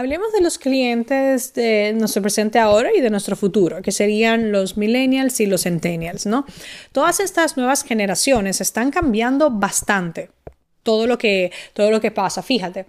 Hablemos de los clientes de nuestro presente ahora y de nuestro futuro, que serían los millennials y los centennials, ¿no? Todas estas nuevas generaciones están cambiando bastante todo lo que, todo lo que pasa. Fíjate,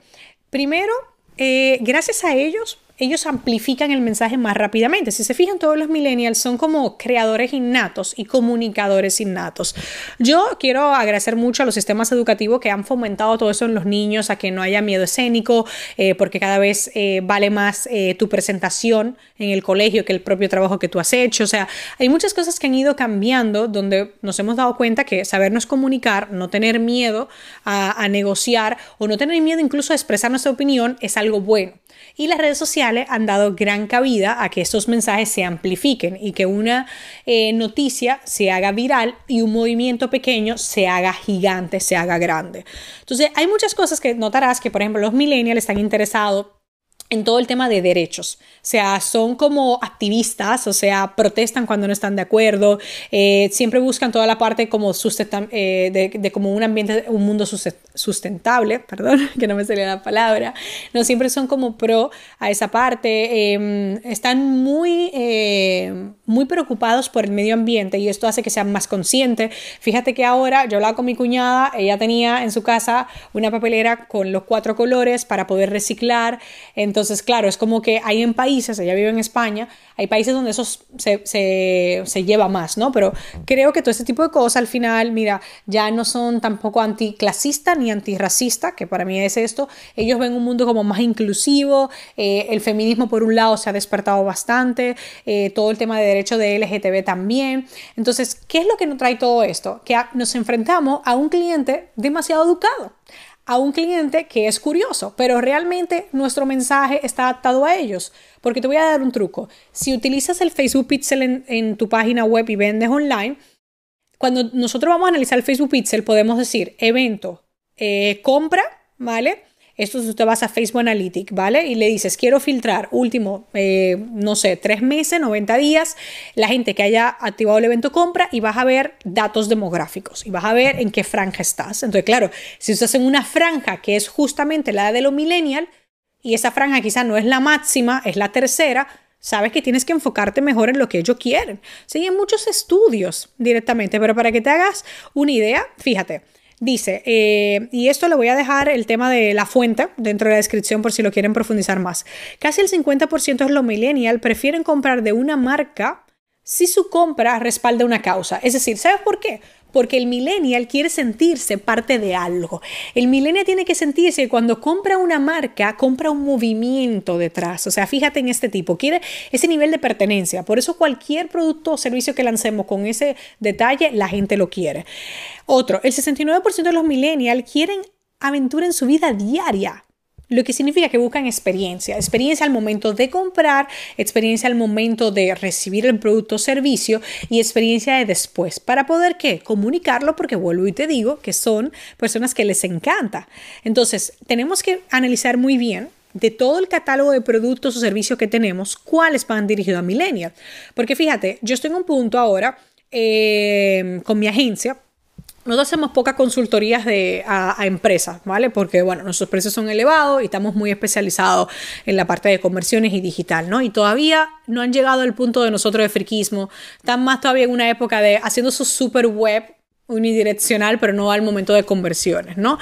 primero, eh, gracias a ellos ellos amplifican el mensaje más rápidamente. Si se fijan, todos los millennials son como creadores innatos y comunicadores innatos. Yo quiero agradecer mucho a los sistemas educativos que han fomentado todo eso en los niños, a que no haya miedo escénico, eh, porque cada vez eh, vale más eh, tu presentación en el colegio que el propio trabajo que tú has hecho. O sea, hay muchas cosas que han ido cambiando donde nos hemos dado cuenta que sabernos comunicar, no tener miedo a, a negociar o no tener miedo incluso a expresar nuestra opinión es algo bueno. Y las redes sociales han dado gran cabida a que estos mensajes se amplifiquen y que una eh, noticia se haga viral y un movimiento pequeño se haga gigante, se haga grande. Entonces, hay muchas cosas que notarás que, por ejemplo, los millennials están interesados en todo el tema de derechos. O sea, son como activistas, o sea, protestan cuando no están de acuerdo, eh, siempre buscan toda la parte como eh, de, como un ambiente, un mundo sustentable, perdón, que no me salía la palabra, no, siempre son como pro a esa parte, em, están muy, eh, muy preocupados por el medio ambiente y esto hace que sean más conscientes. Fíjate que ahora yo hablaba con mi cuñada, ella tenía en su casa una papelera con los cuatro colores para poder reciclar, entonces entonces, claro, es como que hay en países, ella vive en España, hay países donde eso se, lleva más, ¿no? Pero creo que todo este tipo de cosas al final, mira, ya no son tampoco anticlasista ni antirracista, que para mí es esto. Ellos ven un mundo como más inclusivo, eh, el feminismo por un lado se ha despertado bastante, eh, todo el tema de derecho de LGTB también. Entonces, ¿qué es lo que nos trae todo esto? Que nos enfrentamos a un cliente demasiado educado a un cliente que es curioso, pero realmente nuestro mensaje está adaptado a ellos. Porque te voy a dar un truco. Si utilizas el Facebook Pixel en, tu página web y vendes online, cuando nosotros vamos a analizar el Facebook Pixel, podemos decir evento, eh, compra, ¿vale? Esto es usted vas a Facebook Analytics, ¿vale? Y le dices, quiero filtrar último, eh, no sé, tres meses, 90 días, la gente que haya activado el evento compra y vas a ver datos demográficos y vas a ver en qué franja estás. Entonces, claro, si estás en una franja que es justamente la de los millennial y esa franja quizá no es la máxima, es la tercera, sabes que tienes que enfocarte mejor en lo que ellos quieren. Sí, hay muchos estudios directamente, pero para que te hagas una idea, fíjate, Dice, eh, y esto le voy a dejar el tema de la fuente dentro de la descripción por si lo quieren profundizar más. Casi el 50% de los millennials prefieren comprar de una marca si su compra respalda una causa. Es decir, ¿sabes por qué? Porque el millennial quiere sentirse parte de algo. El millennial tiene que sentirse que cuando compra una marca, compra un movimiento detrás. O sea, fíjate en este tipo, quiere ese nivel de pertenencia. Por eso cualquier producto o servicio que lancemos con ese detalle, la gente lo quiere. Otro, el 69% de los millennials quieren aventura en su vida diaria lo que significa que buscan experiencia, experiencia al momento de comprar, experiencia al momento de recibir el producto o servicio y experiencia de después, para poder qué? Comunicarlo, porque vuelvo y te digo que son personas que les encanta. Entonces, tenemos que analizar muy bien de todo el catálogo de productos o servicios que tenemos, cuáles van dirigidos a millennials. Porque fíjate, yo estoy en un punto ahora eh, con mi agencia, nosotros hacemos pocas consultorías de, a, empresas, ¿vale? Porque, bueno, nuestros precios son elevados y estamos muy especializados en la parte de conversiones y digital, ¿no? Y todavía no han llegado al punto de nosotros de friquismo. Están más todavía en una época de haciendo su super web unidireccional, pero no al momento de conversiones, ¿no?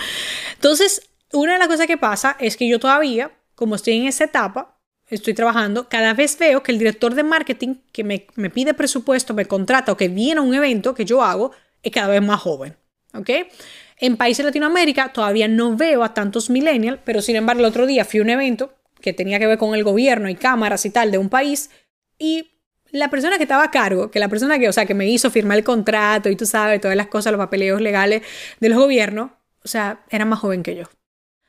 Entonces, una de las cosas que pasa es que yo todavía, como estoy en esa etapa, estoy trabajando, cada vez veo que el director de marketing que me, me pide presupuesto, me contrata o que viene a un evento que yo hago, es cada vez más joven. ¿Ok? En países de Latinoamérica todavía no veo a tantos millennials, pero sin embargo el otro día fui a un evento que tenía que ver con el gobierno y cámaras y tal de un país y la persona que estaba a cargo, que la persona que, o sea, que me hizo firmar el contrato y tú sabes, todas las cosas, los papeleos legales de los gobiernos, o sea, era más joven que yo.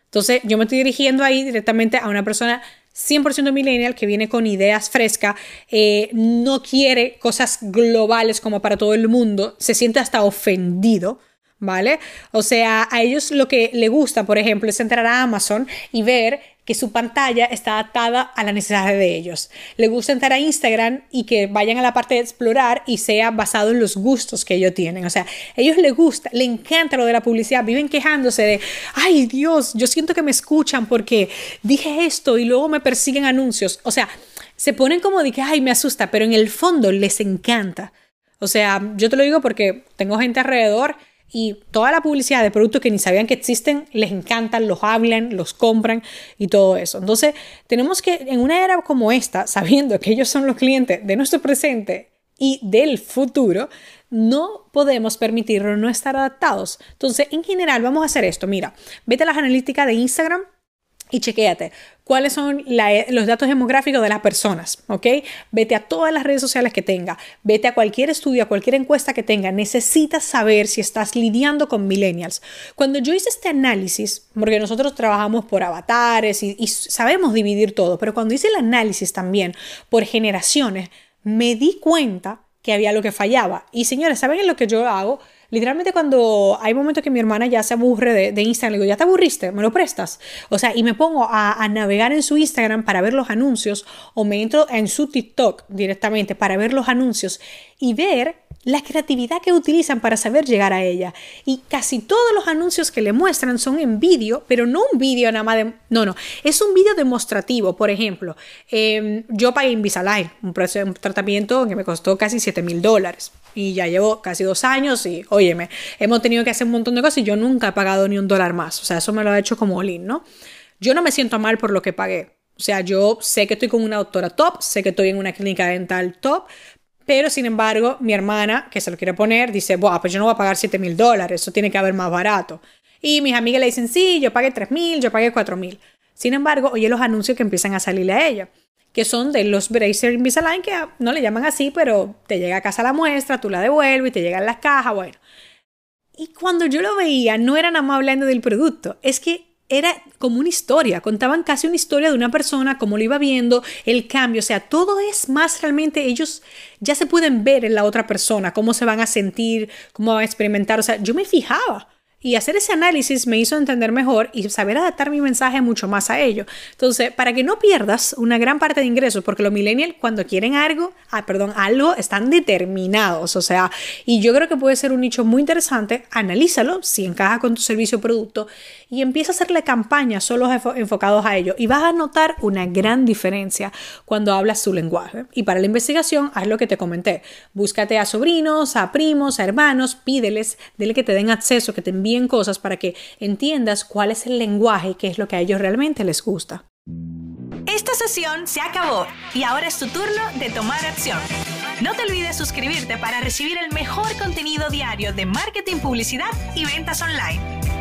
Entonces yo me estoy dirigiendo ahí directamente a una persona 100% millennial que viene con ideas frescas, eh, no quiere cosas globales como para todo el mundo, se siente hasta ofendido. ¿Vale? O sea, a ellos lo que le gusta, por ejemplo, es entrar a Amazon y ver que su pantalla está adaptada a la necesidad de ellos. Le gusta entrar a Instagram y que vayan a la parte de explorar y sea basado en los gustos que ellos tienen. O sea, a ellos les gusta, le encanta lo de la publicidad, viven quejándose de, ay Dios, yo siento que me escuchan porque dije esto y luego me persiguen anuncios. O sea, se ponen como de que, ay, me asusta, pero en el fondo les encanta. O sea, yo te lo digo porque tengo gente alrededor y toda la publicidad de productos que ni sabían que existen les encantan, los hablan, los compran y todo eso. Entonces, tenemos que en una era como esta, sabiendo que ellos son los clientes de nuestro presente y del futuro, no podemos permitirnos no estar adaptados. Entonces, en general, vamos a hacer esto. Mira, vete a las analíticas de Instagram y chequéate cuáles son los datos demográficos de las personas, ¿ok? Vete a todas las redes sociales que tenga, vete a cualquier estudio, a cualquier encuesta que tenga, necesitas saber si estás lidiando con millennials. Cuando yo hice este análisis, porque nosotros trabajamos por avatares y, y sabemos dividir todo, pero cuando hice el análisis también por generaciones, me di cuenta que había lo que fallaba. Y señores, ¿saben lo que yo hago? Literalmente cuando hay momentos que mi hermana ya se aburre de, Instagram, le digo, ya te aburriste, me lo prestas. O sea, y me pongo a, a, navegar en su Instagram para ver los anuncios o me entro en su TikTok directamente para ver los anuncios y ver la creatividad que utilizan para saber llegar a ella. Y casi todos los anuncios que le muestran son en vídeo, pero no un vídeo nada más de... No, no, es un vídeo demostrativo. Por ejemplo, eh, yo pagué Invisalign, un, un tratamiento que me costó casi 7 mil dólares. Y ya llevo casi dos años y, óyeme, hemos tenido que hacer un montón de cosas y yo nunca he pagado ni un dólar más. O sea, eso me lo ha hecho como Olin, ¿no? Yo no me siento mal por lo que pagué. O sea, yo sé que estoy con una doctora top, sé que estoy en una clínica dental top, pero sin embargo, mi hermana, que se lo quiere poner, dice, Buah, pues yo no voy a pagar 7 mil dólares, eso tiene que haber más barato. Y mis amigas le dicen, sí, yo pagué 3 mil, yo pagué 4 mil. Sin embargo, oye los anuncios que empiezan a salirle a ella, que son de los Bracer Invisalign, que no le llaman así, pero te llega a casa la muestra, tú la devuelves y te llegan las cajas, bueno. Y cuando yo lo veía, no era nada más hablando del producto, es que era como una historia, contaban casi una historia de una persona, cómo lo iba viendo, el cambio, o sea, todo es más realmente, ellos ya se pueden ver en la otra persona, cómo se van a sentir, cómo van a experimentar, o sea, yo me fijaba y hacer ese análisis me hizo entender mejor y saber adaptar mi mensaje mucho más a ello. Entonces, para que no pierdas una gran parte de ingresos, porque los millennials cuando quieren algo, ah, perdón, algo, están determinados. O sea, y yo creo que puede ser un nicho muy interesante. Analízalo si encaja con tu servicio o producto y empieza a hacerle campañas solo enfocados a ello. Y vas a notar una gran diferencia cuando hablas su lenguaje. Y para la investigación, haz lo que te comenté. Búscate a sobrinos, a primos, a hermanos, pídeles, dile que te den acceso, que te envíen cosas para que entiendas cuál es el lenguaje que es lo que a ellos realmente les gusta. Esta sesión se acabó y ahora es tu turno de tomar acción. No te olvides suscribirte para recibir el mejor contenido diario de marketing, publicidad y ventas online.